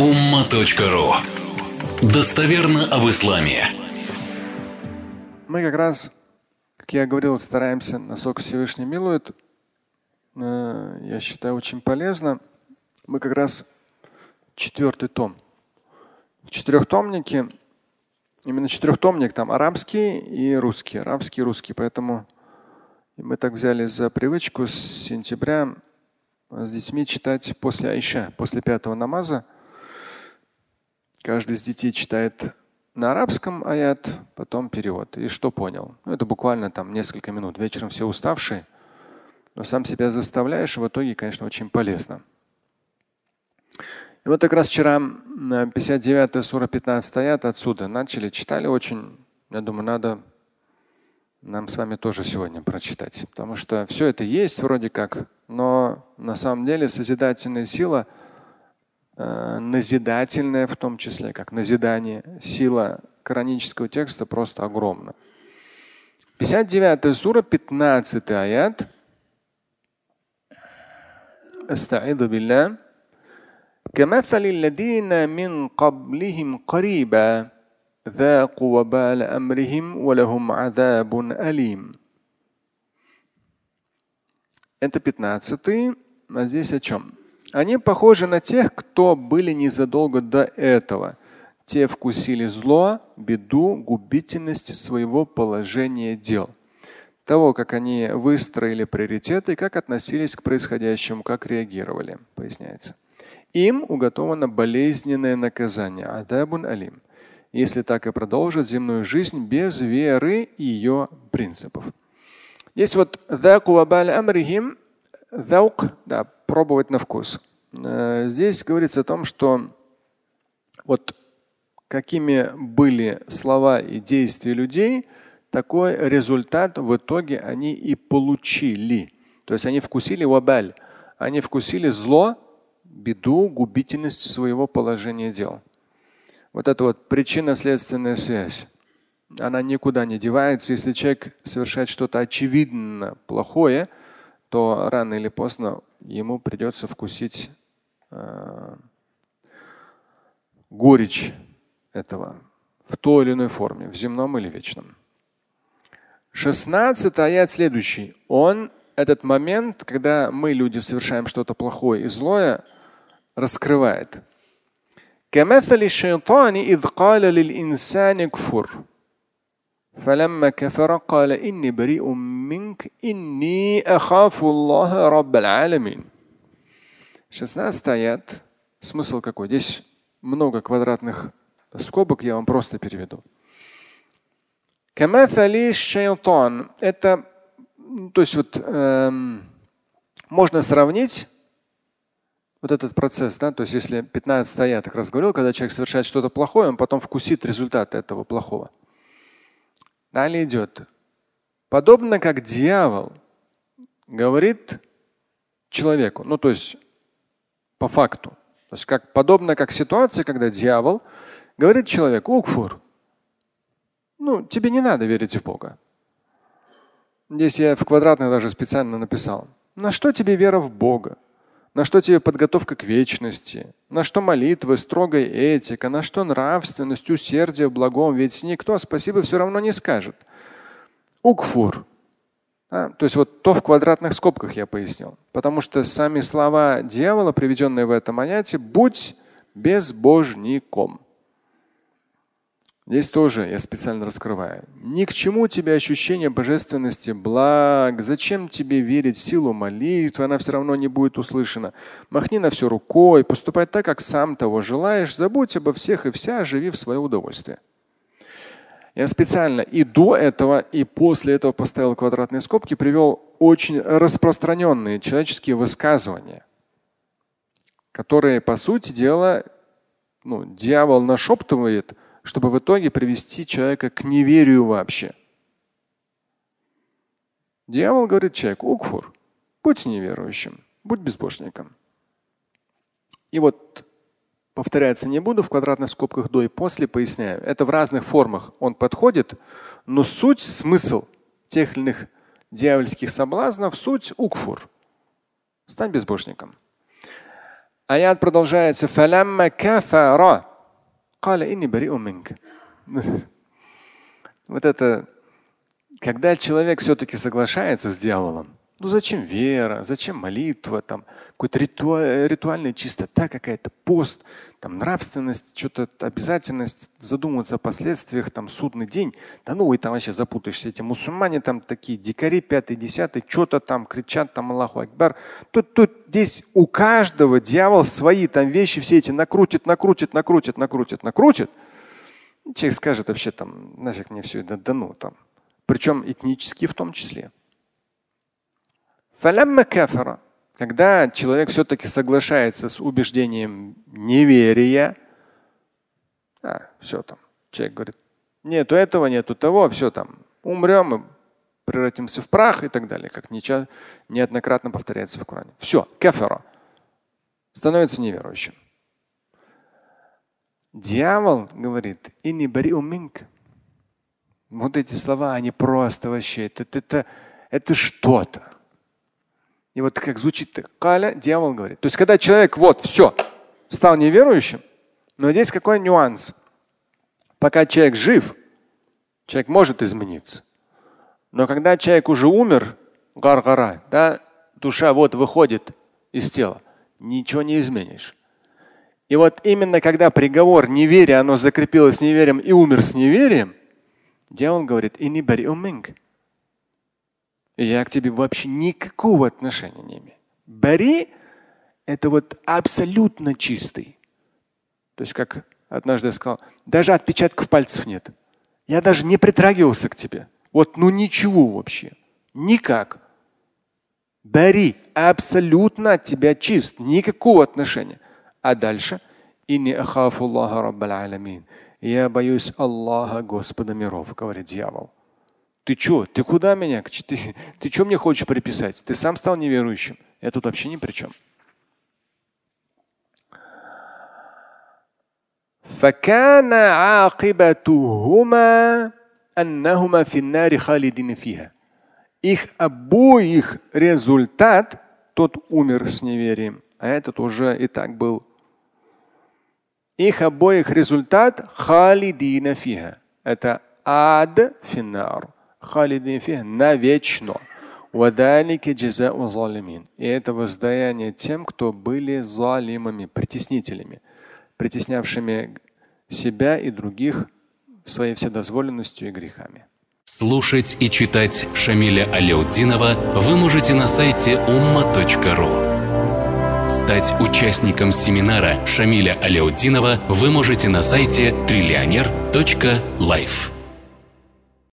umma.ru Достоверно об исламе. Мы как раз, как я говорил, стараемся, насколько Всевышний милует. Э, я считаю, очень полезно. Мы как раз четвертый том. В четырехтомнике, именно четырехтомник, там арабский и русский. Арабский и русский. Поэтому мы так взяли за привычку с сентября с детьми читать после Айша, после пятого намаза. Каждый из детей читает на арабском аят, потом перевод. И что понял? Ну, это буквально там несколько минут. Вечером все уставшие, но сам себя заставляешь, и в итоге, конечно, очень полезно. И вот как раз вчера 59 сура 15 аят отсюда начали, читали очень. Я думаю, надо нам с вами тоже сегодня прочитать. Потому что все это есть вроде как, но на самом деле созидательная сила, назидательная в том числе, как назидание, сила коранического текста просто огромна. 59 сура, 15 аят. استعيذ بالله كمثل الذين من قبلهم قريبا ذاقوا وبال أمرهم ولهم عذاب أليم. Это пятнадцатый. А здесь о чем? Они похожи на тех, кто были незадолго до этого. Те вкусили зло, беду, губительность своего положения дел. Того, как они выстроили приоритеты, как относились к происходящему, как реагировали, поясняется. Им уготовано болезненное наказание. Адабун алим если так и продолжит земную жизнь без веры и ее принципов. Есть вот амрихим, да, пробовать на вкус. Э, здесь говорится о том, что вот какими были слова и действия людей, такой результат в итоге они и получили. То есть они вкусили вабаль, они вкусили зло, беду, губительность своего положения дел вот эта вот причинно-следственная связь, она никуда не девается. Если человек совершает что-то очевидно плохое, то рано или поздно ему придется вкусить э, горечь этого в той или иной форме, в земном или вечном. 16 аят следующий. Он этот момент, когда мы, люди, совершаем что-то плохое и злое, раскрывает. كمثل الشيطان إذ قال للإنسان كفر فلما كفر قال إني بريء منك إني أخاف الله رب العالمين 16 аят. Смысл какой? Здесь много квадратных скобок, я вам просто переведу. Камаthали шайтан. Это, то есть вот эм, можно сравнить вот этот процесс, да, то есть если 15 я так раз говорил, когда человек совершает что-то плохое, он потом вкусит результат этого плохого. Далее идет. Подобно как дьявол говорит человеку, ну то есть по факту. То есть как, подобно как ситуация, когда дьявол говорит человеку, Укфур, ну тебе не надо верить в Бога. Здесь я в квадратной даже специально написал. На что тебе вера в Бога? На что тебе подготовка к вечности? На что молитвы, строгая этика? На что нравственность, усердие в благом? Ведь никто спасибо все равно не скажет. Укфур. А, то есть вот то в квадратных скобках я пояснил. Потому что сами слова дьявола, приведенные в этом аяте, будь безбожником. Здесь тоже я специально раскрываю. Ни к чему тебе ощущение божественности, благ. Зачем тебе верить в силу молитвы? Она все равно не будет услышана. Махни на все рукой, поступай так, как сам того желаешь. Забудь обо всех и вся, живи в свое удовольствие. Я специально и до этого, и после этого поставил квадратные скобки, привел очень распространенные человеческие высказывания, которые, по сути дела, ну, дьявол нашептывает – чтобы в итоге привести человека к неверию вообще. Дьявол говорит человеку, укфур, будь неверующим, будь безбожником. И вот повторяться не буду, в квадратных скобках до и после поясняю. Это в разных формах он подходит, но суть, смысл тех или иных дьявольских соблазнов, суть укфур. Стань безбожником. Аят продолжается. فَلَمَّا كَفَرَ Каля инни бари уминг. Вот это, когда человек все-таки соглашается с дьяволом, ну зачем вера, зачем молитва, там какой-то ритуаль, ритуальная чистота какая-то, пост, там нравственность, что-то обязательность задумываться о последствиях, там судный день. Да ну и там вообще запутаешься. Эти мусульмане там такие дикари, пятый, десятый, что-то там кричат, там Аллаху Акбар. Тут, тут здесь у каждого дьявол свои там вещи все эти накрутит, накрутит, накрутит, накрутит, накрутит. Человек скажет вообще там, нафиг мне все это да ну там. Причем этнически в том числе. Когда человек все-таки соглашается с убеждением неверия, а, все там, человек говорит, нету этого, нету того, все там, умрем и превратимся в прах и так далее, как неоднократно повторяется в Коране. Все, кафера. Становится неверующим. Дьявол говорит, и не бери уминк. Вот эти слова, они просто вообще, это, это, это что-то. И вот как звучит каля, дьявол говорит. То есть, когда человек вот все, стал неверующим, но здесь какой нюанс? Пока человек жив, человек может измениться. Но когда человек уже умер, гаргара, да, душа вот выходит из тела, ничего не изменишь. И вот именно когда приговор неверия, оно закрепилось неверием и умер с неверием, дьявол говорит, и не я к тебе вообще никакого отношения не имею. Бари – это вот абсолютно чистый. То есть, как однажды я сказал, даже отпечатков пальцев нет. Я даже не притрагивался к тебе. Вот ну ничего вообще. Никак. Бари абсолютно от тебя чист. Никакого отношения. А дальше я боюсь Аллаха, Господа миров, говорит дьявол. Ты что? Ты куда меня? Ты, ты что мне хочешь приписать? Ты сам стал неверующим. Я тут вообще ни при чем. فكان عاقبتهما أنهما في النار خالدين فيها. Их обоих результат, тот умер с неверием, а этот уже и так был. Их обоих результат халидина фиха. Это ад финар халидин фих навечно. И это воздаяние тем, кто были залимами, притеснителями, притеснявшими себя и других своей вседозволенностью и грехами. Слушать и читать Шамиля Аляутдинова вы можете на сайте umma.ru. Стать участником семинара Шамиля Аляутдинова вы можете на сайте триллионер.life.